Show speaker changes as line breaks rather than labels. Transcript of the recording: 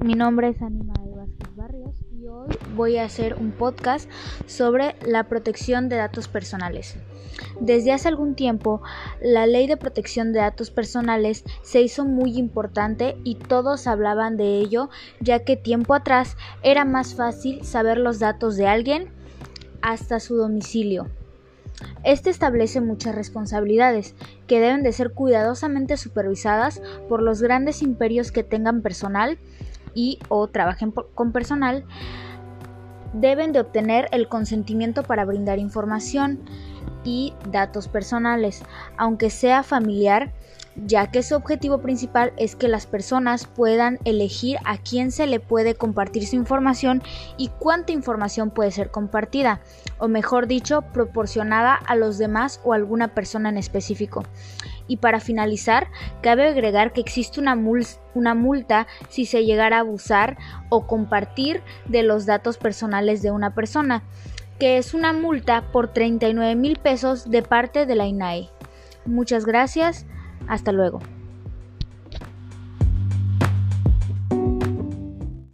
mi nombre es Anima de Vázquez Barrios y hoy voy a hacer un podcast sobre la protección de datos personales. Desde hace algún tiempo, la ley de protección de datos personales se hizo muy importante y todos hablaban de ello, ya que tiempo atrás era más fácil saber los datos de alguien hasta su domicilio. Este establece muchas responsabilidades que deben de ser cuidadosamente supervisadas por los grandes imperios que tengan personal y o trabajen con personal deben de obtener el consentimiento para brindar información y datos personales, aunque sea familiar, ya que su objetivo principal es que las personas puedan elegir a quién se le puede compartir su información y cuánta información puede ser compartida, o mejor dicho, proporcionada a los demás o a alguna persona en específico. Y para finalizar, cabe agregar que existe una, una multa si se llegara a abusar o compartir de los datos personales de una persona, que es una multa por 39 mil pesos de parte de la INAE. Muchas gracias. Hasta luego.